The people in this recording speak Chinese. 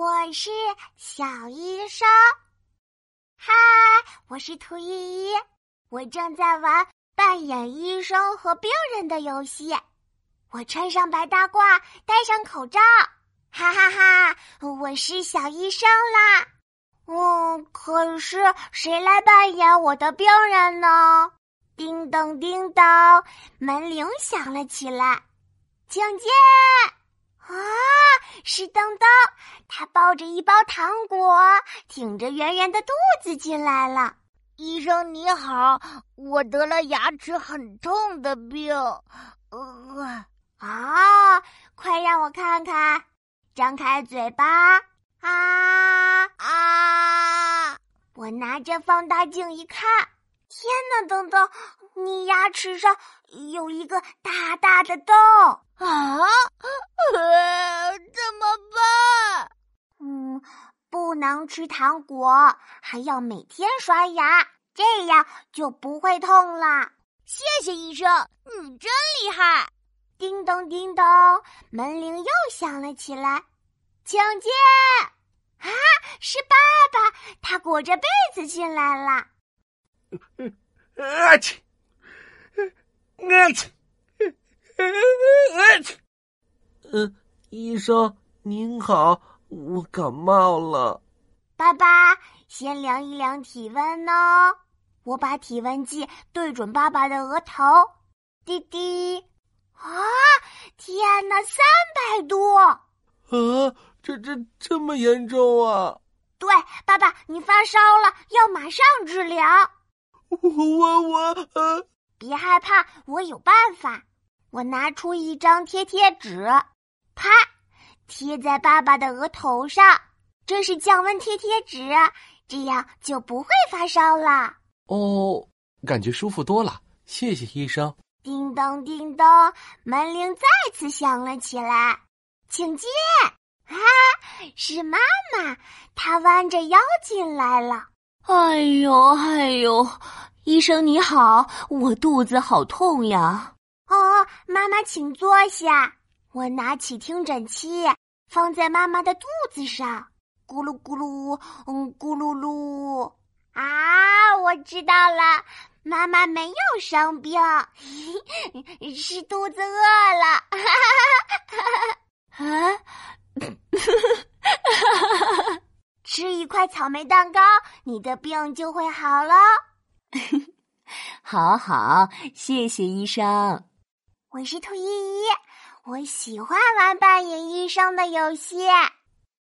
我是小医生。嗨，我是兔依依，我正在玩扮演医生和病人的游戏。我穿上白大褂，戴上口罩，哈哈哈！我是小医生啦。嗯，可是谁来扮演我的病人呢？叮咚叮咚，门铃响了起来，请进。啊，是噔噔，他抱着一包糖果，挺着圆圆的肚子进来了。医生你好，我得了牙齿很痛的病。呃，啊，快让我看看，张开嘴巴。啊啊！我拿着放大镜一看，天哪，噔噔，你牙齿上有一个大大的洞啊！啊，怎么办？嗯，不能吃糖果，还要每天刷牙，这样就不会痛了。谢谢医生，你真厉害！叮咚叮咚，门铃又响了起来，请进。啊，是爸爸，他裹着被子进来了。啊去，啊去，啊去。嗯，医生您好，我感冒了。爸爸，先量一量体温哦。我把体温计对准爸爸的额头，滴滴。啊，天哪，三百度！啊，这这这么严重啊！对，爸爸，你发烧了，要马上治疗。我我我，别害怕，我有办法。我拿出一张贴贴纸。啪！贴在爸爸的额头上，这是降温贴贴纸，这样就不会发烧了。哦，感觉舒服多了，谢谢医生。叮咚叮咚，门铃再次响了起来，请进。啊，是妈妈，她弯着腰进来了。哎呦哎呦，医生你好，我肚子好痛呀。哦，妈妈请坐下。我拿起听诊器，放在妈妈的肚子上，咕噜咕噜，嗯，咕噜噜。啊，我知道了，妈妈没有生病，是肚子饿了。啊，吃一块草莓蛋糕，你的病就会好了。好好，谢谢医生。我是兔依依。我喜欢玩扮演医生的游戏。